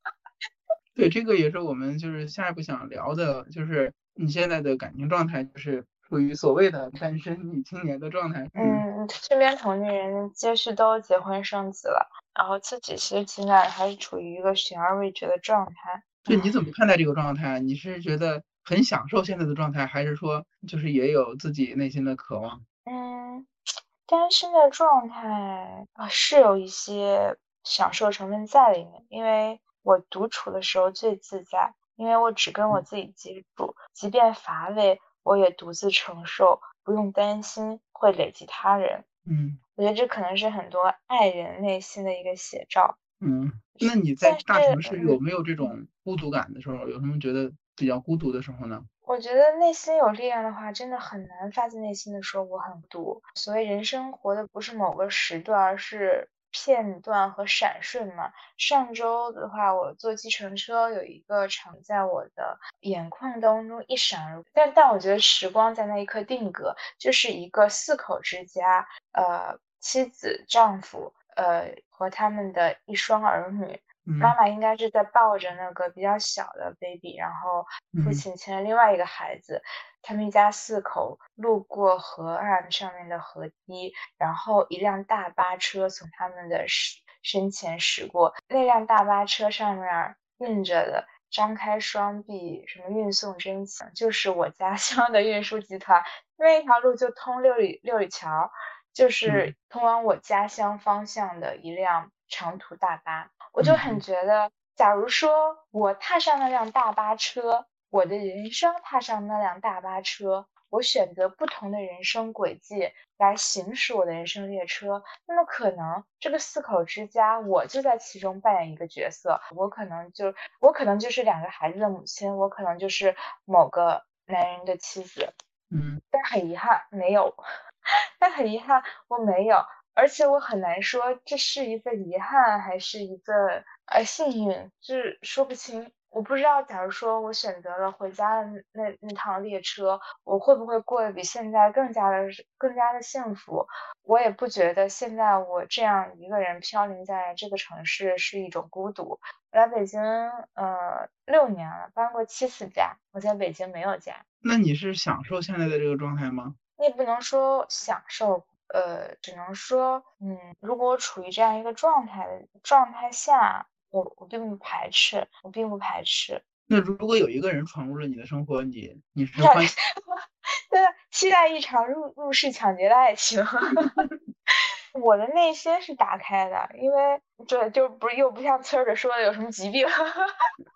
[laughs] 对，这个也是我们就是下一步想聊的，就是你现在的感情状态，就是属于所谓的单身女青年的状态。嗯，身边同龄人皆是都结婚生子了，然后自己其实情感还是处于一个悬而未决的状态。就你怎么看待这个状态？你是觉得很享受现在的状态，还是说就是也有自己内心的渴望？嗯，单身的状态啊，是有一些享受成分在里面，因为。我独处的时候最自在，因为我只跟我自己接触，即便乏味，我也独自承受，不用担心会累及他人。嗯，我觉得这可能是很多爱人内心的一个写照。嗯，那你在大城市有没有这种孤独感的时候？有什么觉得比较孤独的时候呢？我觉得内心有力量的话，真的很难发自内心的说我很独。所谓人生活的不是某个时段，而是。片段和闪瞬嘛。上周的话，我坐计程车，有一个场在我的眼眶当中一闪而过。但但我觉得时光在那一刻定格，就是一个四口之家，呃，妻子、丈夫，呃，和他们的一双儿女。妈妈应该是在抱着那个比较小的 baby，然后父亲牵着另外一个孩子。他们一家四口路过河岸上面的河堤，然后一辆大巴车从他们的身身前驶过。那辆大巴车上面印着的“张开双臂，什么运送真情”，就是我家乡的运输集团。那一条路就通六里六里桥，就是通往我家乡方向的一辆长途大巴。我就很觉得假如说我踏上那辆大巴车，我的人生踏上那辆大巴车，我选择不同的人生轨迹来行驶我的人生列车，那么可能这个四口之家，我就在其中扮演一个角色，我可能就我可能就是两个孩子的母亲，我可能就是某个男人的妻子，嗯，但很遗憾没有，[laughs] 但很遗憾我没有。而且我很难说这是一个遗憾还是一个呃幸运，就是说不清。我不知道，假如说我选择了回家的那那趟列车，我会不会过得比现在更加的更加的幸福？我也不觉得现在我这样一个人飘零在这个城市是一种孤独。来北京呃六年了，搬过七次家，我在北京没有家。那你是享受现在的这个状态吗？你也不能说享受。呃，只能说，嗯，如果我处于这样一个状态的状态下，我我并不排斥，我并不排斥。那如果有一个人闯入了你的生活，你你是 [laughs] 欢 [laughs] 对，期待一场入入室抢劫的爱情。[laughs] 我的内心是打开的，因为这，就不是又不像村里说的有什么疾病。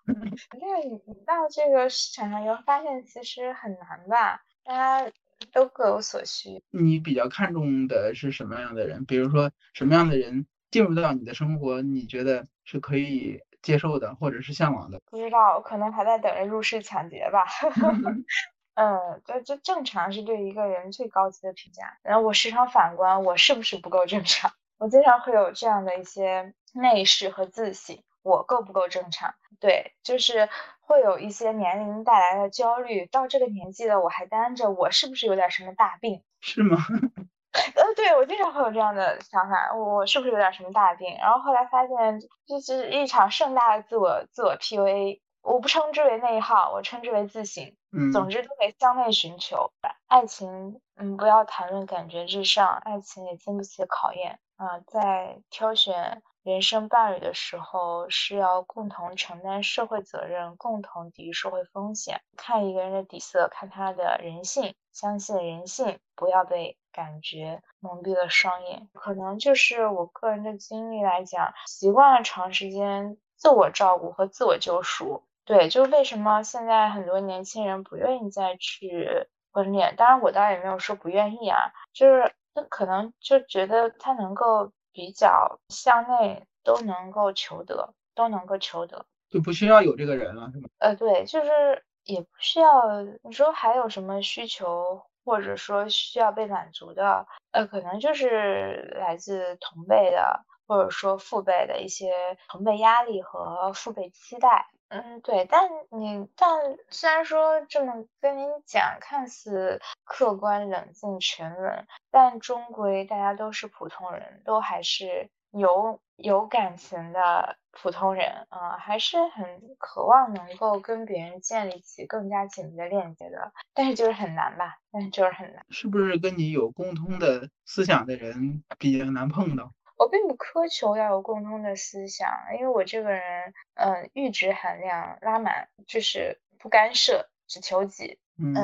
那你到这个市场上以后，发现其实很难吧？大家。都各有所需。你比较看重的是什么样的人？比如说什么样的人进入到你的生活，你觉得是可以接受的，或者是向往的？不知道，可能还在等着入室抢劫吧。[laughs] [laughs] 嗯，这这正常是对一个人最高级的评价。然后我时常反观，我是不是不够正常？[laughs] 我经常会有这样的一些内视和自省。我够不够正常？对，就是会有一些年龄带来的焦虑。到这个年纪了，我还单着，我是不是有点什么大病？[laughs] 是吗？[laughs] 呃，对我经常会有这样的想法，我是不是有点什么大病？然后后来发现，这是一场盛大的自我自我 PUA。我不称之为内耗，我称之为自省。嗯，总之都得向内寻求。爱情，嗯，不要谈论感觉至上，爱情也经不起考验啊。在挑选。人生伴侣的时候是要共同承担社会责任，共同抵御社会风险。看一个人的底色，看他的人性，相信人性，不要被感觉蒙蔽了双眼。可能就是我个人的经历来讲，习惯了长时间自我照顾和自我救赎。对，就为什么现在很多年轻人不愿意再去婚恋。当然，我倒也没有说不愿意啊，就是那可能就觉得他能够。比较向内都能够求得，都能够求得，就不需要有这个人了，是吗？呃，对，就是也不需要。你说还有什么需求，或者说需要被满足的？呃，可能就是来自同辈的，或者说父辈的一些同辈压力和父辈期待。嗯，对，但你但虽然说这么跟您讲，看似客观、冷静、沉稳，但终归大家都是普通人，都还是有有感情的普通人啊，还是很渴望能够跟别人建立起更加紧密的链接的，但是就是很难吧，但是就是很难。是不是跟你有共通的思想的人比较难碰到？我并不苛求要有共通的思想，因为我这个人，嗯，阈值含量拉满，就是不干涉，只求己。嗯，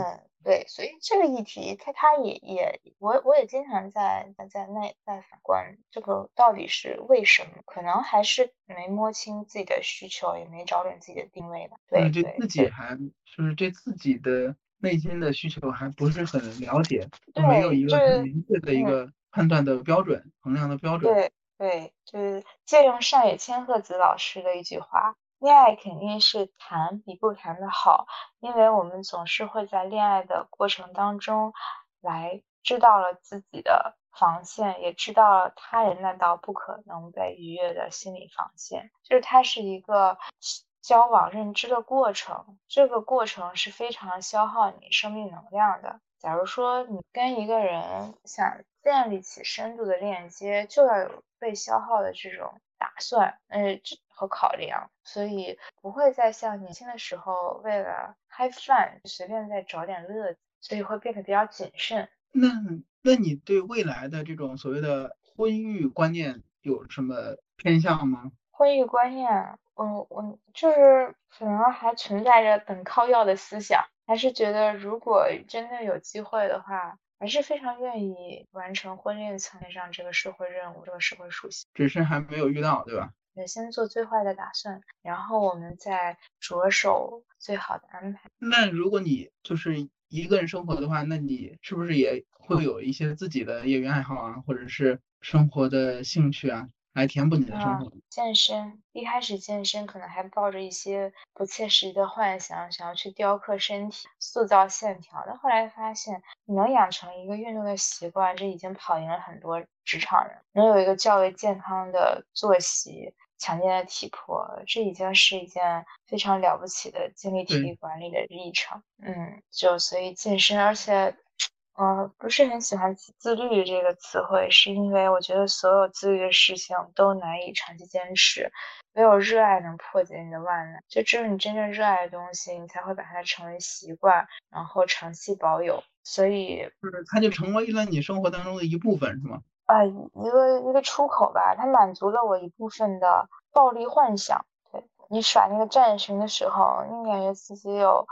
对，所以这个议题，它它也也，我我也经常在在在内在反观，这个到底是为什么？可能还是没摸清自己的需求，也没找准自己的定位吧。对，对自己还就是对自己的内心的需求还不是很了解，没有一个很明确的一个。判断的标准，衡量的标准。对对，就是借用上野千鹤子老师的一句话：恋爱肯定是谈比不谈的好，因为我们总是会在恋爱的过程当中，来知道了自己的防线，也知道了他人那道不可能被逾越的心理防线。就是它是一个交往认知的过程，这个过程是非常消耗你生命能量的。假如说你跟一个人想建立起深度的链接，就要有被消耗的这种打算，呃，和考量，所以不会再像年轻的时候为了 have fun 随便再找点乐子，所以会变得比较谨慎。那那你对未来的这种所谓的婚育观念有什么偏向吗？婚育观念，嗯我就是可能还存在着等靠要的思想。还是觉得，如果真的有机会的话，还是非常愿意完成婚恋层面上这个社会任务，这个社会属性。只是还没有遇到，对吧？先做最坏的打算，然后我们再着手最好的安排。那如果你就是一个人生活的话，那你是不是也会有一些自己的业余爱好啊，或者是生活的兴趣啊？来填补你的生活。健身一开始健身可能还抱着一些不切实际的幻想，想要去雕刻身体、塑造线条。但后来发现，你能养成一个运动的习惯，这已经跑赢了很多职场人。能有一个较为健康的作息、强健的体魄，这已经是一件非常了不起的精力体力管理的历程。嗯，就所以健身，而且。呃，不是很喜欢“自律”这个词汇，是因为我觉得所有自律的事情都难以长期坚持，唯有热爱能破解你的万难。就只有你真正热爱的东西，你才会把它成为习惯，然后长期保有。所以，就是它就成为了你生活当中的一部分，是吗？啊，一个一个出口吧，它满足了我一部分的暴力幻想。对你耍那个战神的时候，你感觉自己有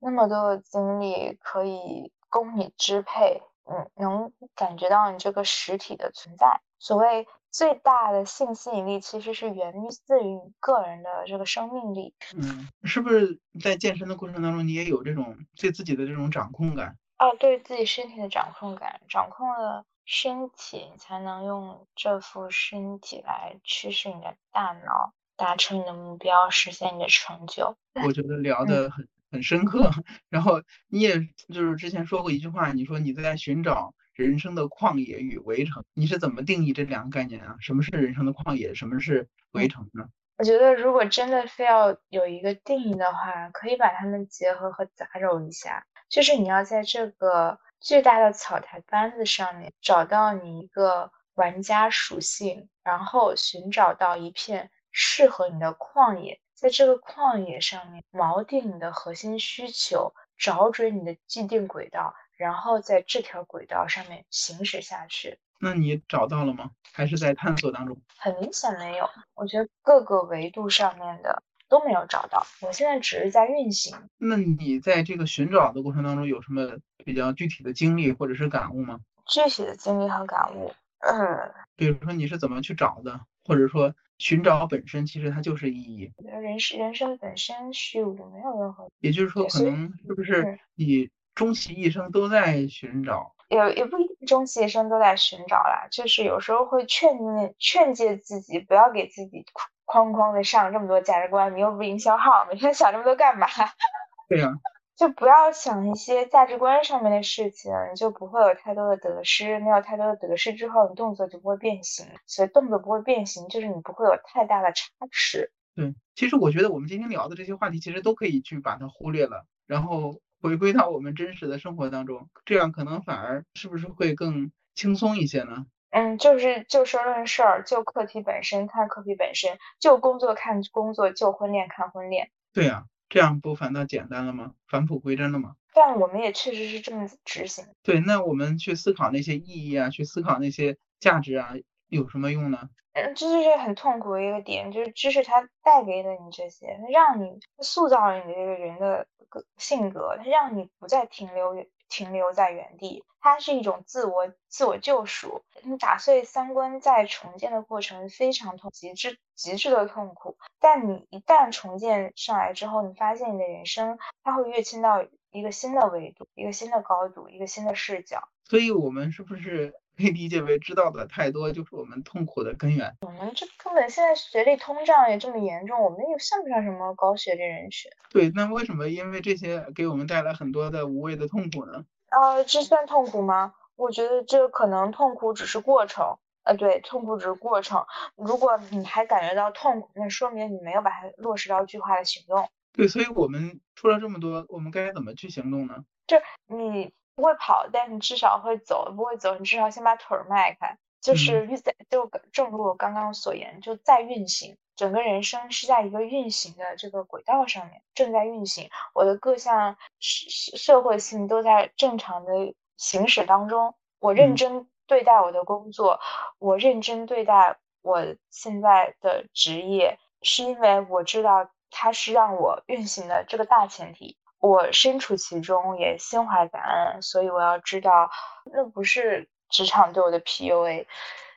那么多的精力可以。供你支配，嗯，能感觉到你这个实体的存在。所谓最大的性吸引力，其实是源自于你个人的这个生命力。嗯，是不是在健身的过程当中，你也有这种对自己的这种掌控感？哦，对自己身体的掌控感，掌控了身体，你才能用这副身体来驱使你的大脑，达成你的目标，实现你的成就。我觉得聊 [laughs] 的很。很深刻，[laughs] 然后你也就是之前说过一句话，你说你在寻找人生的旷野与围城，你是怎么定义这两个概念啊？什么是人生的旷野，什么是围城呢？我觉得如果真的非要有一个定义的话，可以把它们结合和杂糅一下，就是你要在这个巨大的草台班子上面找到你一个玩家属性，然后寻找到一片适合你的旷野。在这个旷野上面锚定你的核心需求，找准你的既定轨道，然后在这条轨道上面行驶下去。那你找到了吗？还是在探索当中？很明显没有，我觉得各个维度上面的都没有找到。我现在只是在运行。那你在这个寻找的过程当中有什么比较具体的经历或者是感悟吗？具体的经历和感悟，嗯，比如说你是怎么去找的，或者说？寻找本身其实它就是意义。人生人生本身虚无，没有任何。也就是说，可能是不是你终其一生都在寻找？也也不一定终其一生都在寻找啦，就是有时候会劝诫劝诫自己，不要给自己框框的上这么多价值观。你又不营销号，每天想这么多干嘛？[laughs] 对呀。就不要想一些价值观上面的事情，你就不会有太多的得失。没有太多的得失之后，你动作就不会变形。所以动作不会变形，就是你不会有太大的差池。对，其实我觉得我们今天聊的这些话题，其实都可以去把它忽略了，然后回归到我们真实的生活当中，这样可能反而是不是会更轻松一些呢？嗯，就是就事论事儿，就课题本身看课题本身，就工作看工作，就婚恋看婚恋。对呀。这样不反倒简单了吗？返璞归真了吗？但我们也确实是这么执行。对，那我们去思考那些意义啊，去思考那些价值啊，有什么用呢？嗯，这就是很痛苦的一个点，就是知识它带给了你这些，它让你塑造了你这个人的个性格，它让你不再停留停留在原地，它是一种自我自我救赎。你打碎三观在重建的过程非常痛，极致极致的痛苦。但你一旦重建上来之后，你发现你的人生它会跃迁到一个新的维度，一个新的高度，一个新的视角。所以，我们是不是可以理解为知道的太多就是我们痛苦的根源？我们这根本现在学历通胀也这么严重，我们又算不上什么高学历人群。对，那为什么因为这些给我们带来很多的无谓的痛苦呢？啊，这算痛苦吗？我觉得这可能痛苦只是过程。呃，对，痛苦只是过程。如果你还感觉到痛苦，那说明你没有把它落实到具化的行动。对，所以我们说了这么多，我们该怎么去行动呢？就你不会跑，但你至少会走；不会走，你至少先把腿儿迈开。就是运在，就正如我刚刚所言，就在运行。整个人生是在一个运行的这个轨道上面，正在运行。我的各项社社会性都在正常的行驶当中。我认真对待我的工作，我认真对待我现在的职业，是因为我知道它是让我运行的这个大前提。我身处其中，也心怀感恩，所以我要知道，那不是职场对我的 PUA，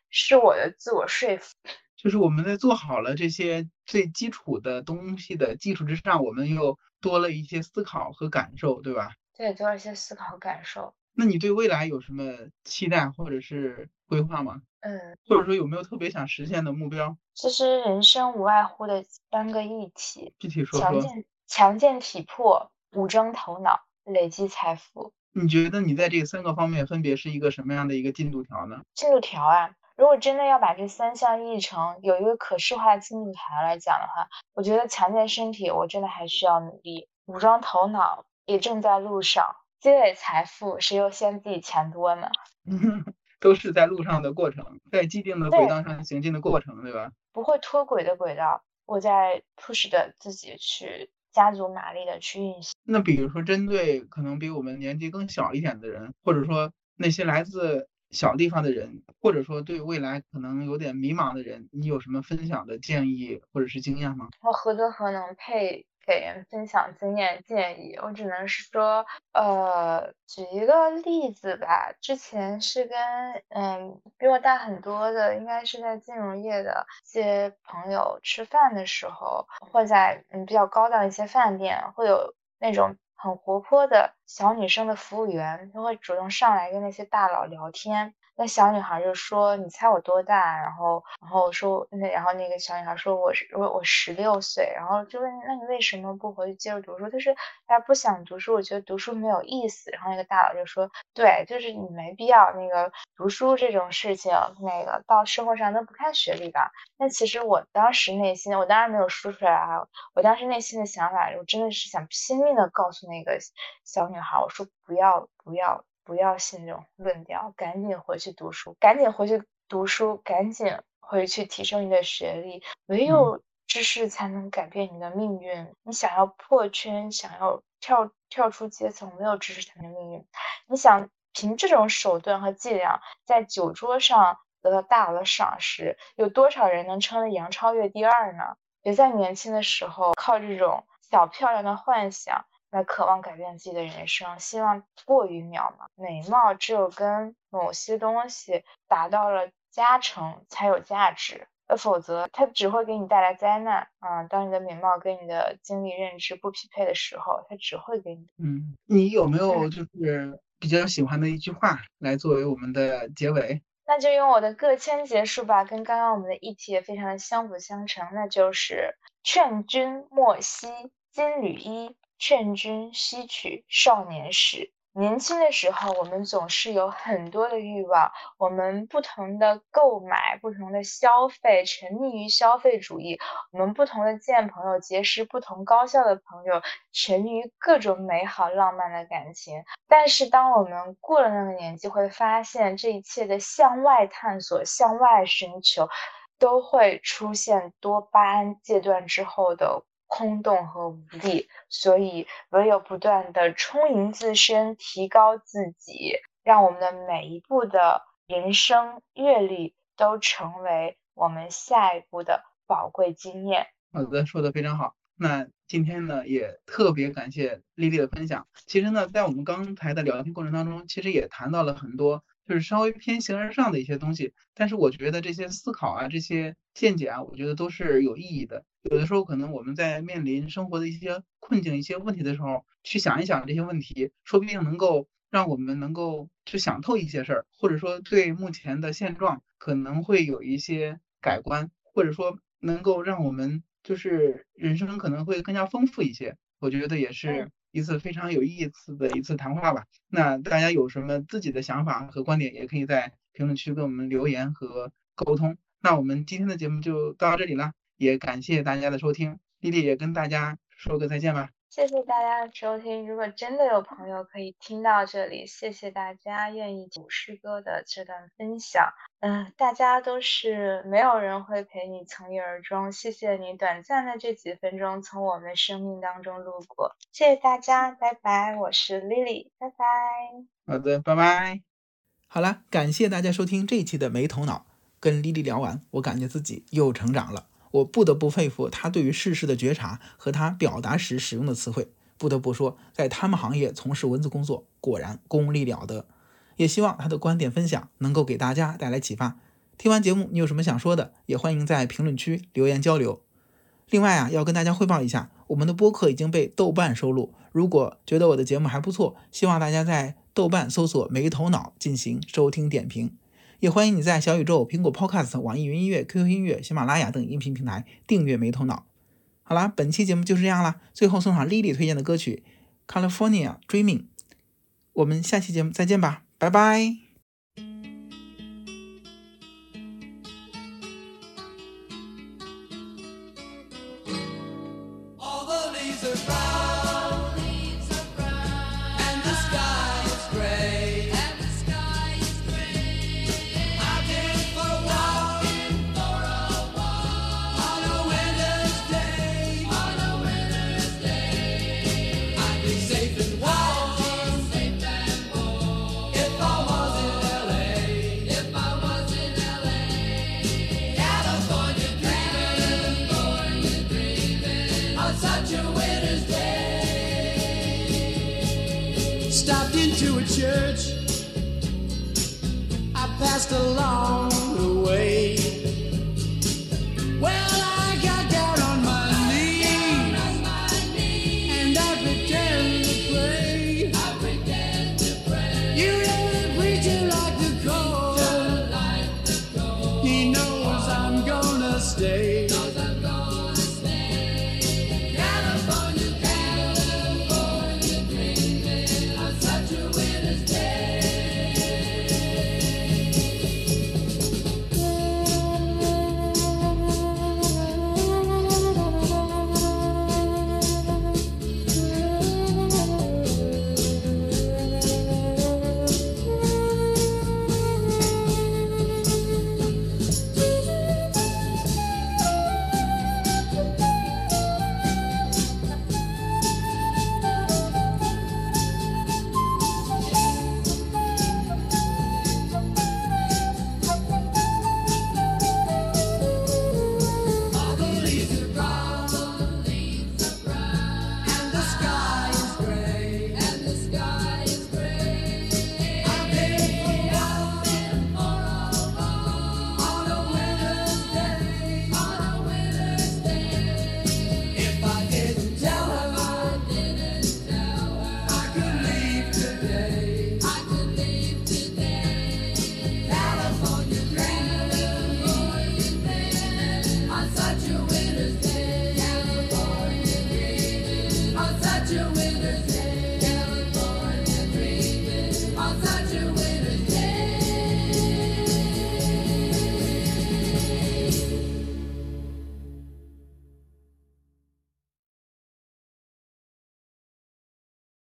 是我的自我说服。就是我们在做好了这些最基础的东西的基础之上，我们又多了一些思考和感受，对吧？对，多了一些思考和感受。那你对未来有什么期待或者是规划吗？嗯，或者说有没有特别想实现的目标？其实人生无外乎的三个议题：具体说说。强健强健体魄，武装头脑，累积财富。你觉得你在这三个方面分别是一个什么样的一个进度条呢？进度条啊，如果真的要把这三项议程有一个可视化的进度条来讲的话，我觉得强健身体我真的还需要努力，武装头脑也正在路上，积累财富谁又嫌自己钱多呢？[laughs] 都是在路上的过程，在既定的轨道上行进的过程，对吧？不会脱轨的轨道，我在 push 的自己去。加足马力的去运行。那比如说，针对可能比我们年纪更小一点的人，或者说那些来自小地方的人，或者说对未来可能有点迷茫的人，你有什么分享的建议或者是经验吗？我何德何能配？给人分享经验建议，我只能是说，呃，举一个例子吧。之前是跟嗯比我大很多的，应该是在金融业的一些朋友吃饭的时候，会在嗯比较高档一些饭店，会有那种很活泼的小女生的服务员，她会主动上来跟那些大佬聊天。那小女孩就说：“你猜我多大？”然后，然后我说那，然后那个小女孩说：“我是我我十六岁。”然后就问：“那你为什么不回去接着读书？”她说：“她不想读书，我觉得读书没有意思。”然后那个大佬就说：“对，就是你没必要那个读书这种事情，那个到社会上都不看学历的。”那其实我当时内心，我当然没有说出来啊。我当时内心的想法，我真的是想拼命的告诉那个小女孩，我说：“不要，不要。”不要信这种论调，赶紧回去读书，赶紧回去读书，赶紧回去提升你的学历。唯有知识才能改变你的命运。你想要破圈，想要跳跳出阶层，没有知识才能命运。你想凭这种手段和伎俩在酒桌上得到大佬的赏识，有多少人能称得杨超越第二呢？别在年轻的时候靠这种小漂亮的幻想。来渴望改变自己的人生，希望过于渺茫。美貌只有跟某些东西达到了加成才有价值，呃，否则它只会给你带来灾难。啊，当你的美貌跟你的经历认知不匹配的时候，它只会给你。嗯，你有没有就是比较喜欢的一句话来作为我们的结尾？那就用我的个签结束吧，跟刚刚我们的议题也非常的相辅相成，那就是劝君莫惜金缕衣。劝君惜取少年时。年轻的时候，我们总是有很多的欲望，我们不同的购买，不同的消费，沉溺于消费主义。我们不同的见朋友，结识不同高校的朋友，沉溺于各种美好浪漫的感情。但是，当我们过了那个年纪，会发现这一切的向外探索、向外寻求，都会出现多巴胺戒断之后的。空洞和无力，所以唯有不断的充盈自身，提高自己，让我们的每一步的人生阅历都成为我们下一步的宝贵经验。好的，说的非常好。那今天呢，也特别感谢丽丽的分享。其实呢，在我们刚才的聊天过程当中，其实也谈到了很多。就是稍微偏形而上的一些东西，但是我觉得这些思考啊，这些见解啊，我觉得都是有意义的。有的时候可能我们在面临生活的一些困境、一些问题的时候，去想一想这些问题，说不定能够让我们能够去想透一些事儿，或者说对目前的现状可能会有一些改观，或者说能够让我们就是人生可能会更加丰富一些。我觉得也是。一次非常有意思的一次谈话吧。那大家有什么自己的想法和观点，也可以在评论区跟我们留言和沟通。那我们今天的节目就到这里了，也感谢大家的收听。丽丽也跟大家说个再见吧。谢谢大家的收听。如果真的有朋友可以听到这里，谢谢大家愿意听诗歌的这段分享。嗯，大家都是没有人会陪你从一而终。谢谢你短暂的这几分钟从我们生命当中路过。谢谢大家，拜拜。我是 Lily，拜拜。好的，拜拜。好了，感谢大家收听这一期的没头脑。跟 Lily 聊完，我感觉自己又成长了。我不得不佩服他对于世事的觉察和他表达时使用的词汇。不得不说，在他们行业从事文字工作果然功力了得。也希望他的观点分享能够给大家带来启发。听完节目，你有什么想说的，也欢迎在评论区留言交流。另外啊，要跟大家汇报一下，我们的播客已经被豆瓣收录。如果觉得我的节目还不错，希望大家在豆瓣搜索“没头脑”进行收听点评。也欢迎你在小宇宙、苹果 Podcast、网易云音乐、QQ 音乐、喜马拉雅等音频平台订阅“没头脑”。好啦，本期节目就是这样啦。最后送上 Lily 推荐的歌曲《California Dreaming》。我们下期节目再见吧，拜拜。just along